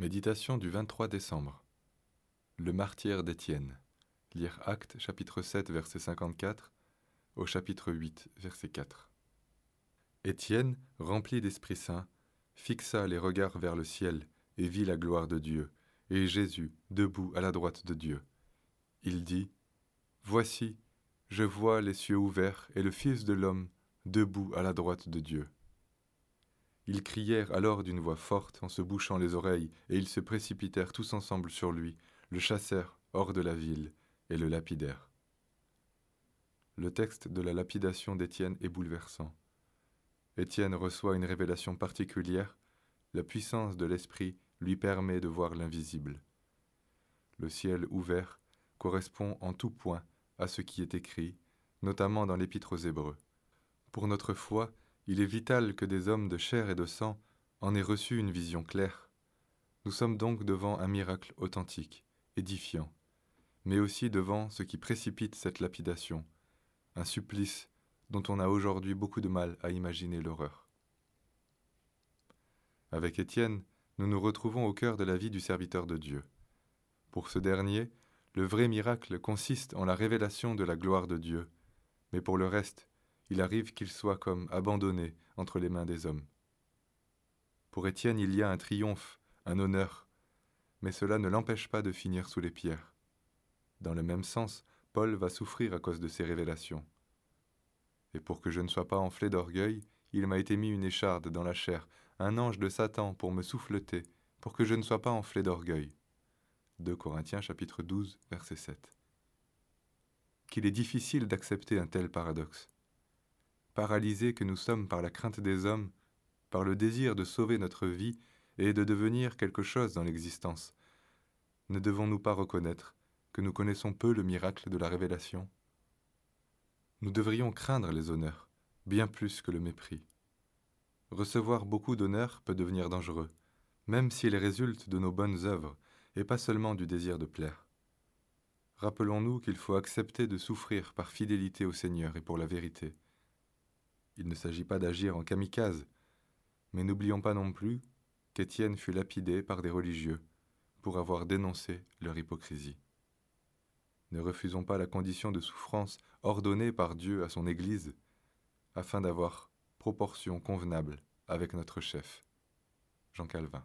Méditation du 23 décembre. Le martyr d'Étienne. Lire Actes chapitre 7 verset 54 au chapitre 8 verset 4. Étienne, rempli d'Esprit Saint, fixa les regards vers le ciel et vit la gloire de Dieu, et Jésus debout à la droite de Dieu. Il dit, Voici, je vois les cieux ouverts et le Fils de l'homme debout à la droite de Dieu. Ils crièrent alors d'une voix forte en se bouchant les oreilles, et ils se précipitèrent tous ensemble sur lui, le chassèrent hors de la ville et le lapidèrent. Le texte de la lapidation d'Étienne est bouleversant. Étienne reçoit une révélation particulière, la puissance de l'Esprit lui permet de voir l'invisible. Le ciel ouvert correspond en tout point à ce qui est écrit, notamment dans l'Épître aux Hébreux. Pour notre foi, il est vital que des hommes de chair et de sang en aient reçu une vision claire. Nous sommes donc devant un miracle authentique, édifiant, mais aussi devant ce qui précipite cette lapidation, un supplice dont on a aujourd'hui beaucoup de mal à imaginer l'horreur. Avec Étienne, nous nous retrouvons au cœur de la vie du serviteur de Dieu. Pour ce dernier, le vrai miracle consiste en la révélation de la gloire de Dieu, mais pour le reste, il arrive qu'il soit comme abandonné entre les mains des hommes. Pour Étienne, il y a un triomphe, un honneur, mais cela ne l'empêche pas de finir sous les pierres. Dans le même sens, Paul va souffrir à cause de ces révélations. Et pour que je ne sois pas enflé d'orgueil, il m'a été mis une écharde dans la chair, un ange de Satan pour me souffleter, pour que je ne sois pas enflé d'orgueil. 2 Corinthiens chapitre 12 verset 7. Qu'il est difficile d'accepter un tel paradoxe paralysés que nous sommes par la crainte des hommes, par le désir de sauver notre vie et de devenir quelque chose dans l'existence, ne devons-nous pas reconnaître que nous connaissons peu le miracle de la révélation? Nous devrions craindre les honneurs, bien plus que le mépris. Recevoir beaucoup d'honneurs peut devenir dangereux, même s'il résulte de nos bonnes œuvres et pas seulement du désir de plaire. Rappelons-nous qu'il faut accepter de souffrir par fidélité au Seigneur et pour la vérité, il ne s'agit pas d'agir en kamikaze, mais n'oublions pas non plus qu'Étienne fut lapidé par des religieux pour avoir dénoncé leur hypocrisie. Ne refusons pas la condition de souffrance ordonnée par Dieu à son Église, afin d'avoir proportion convenable avec notre chef. Jean Calvin.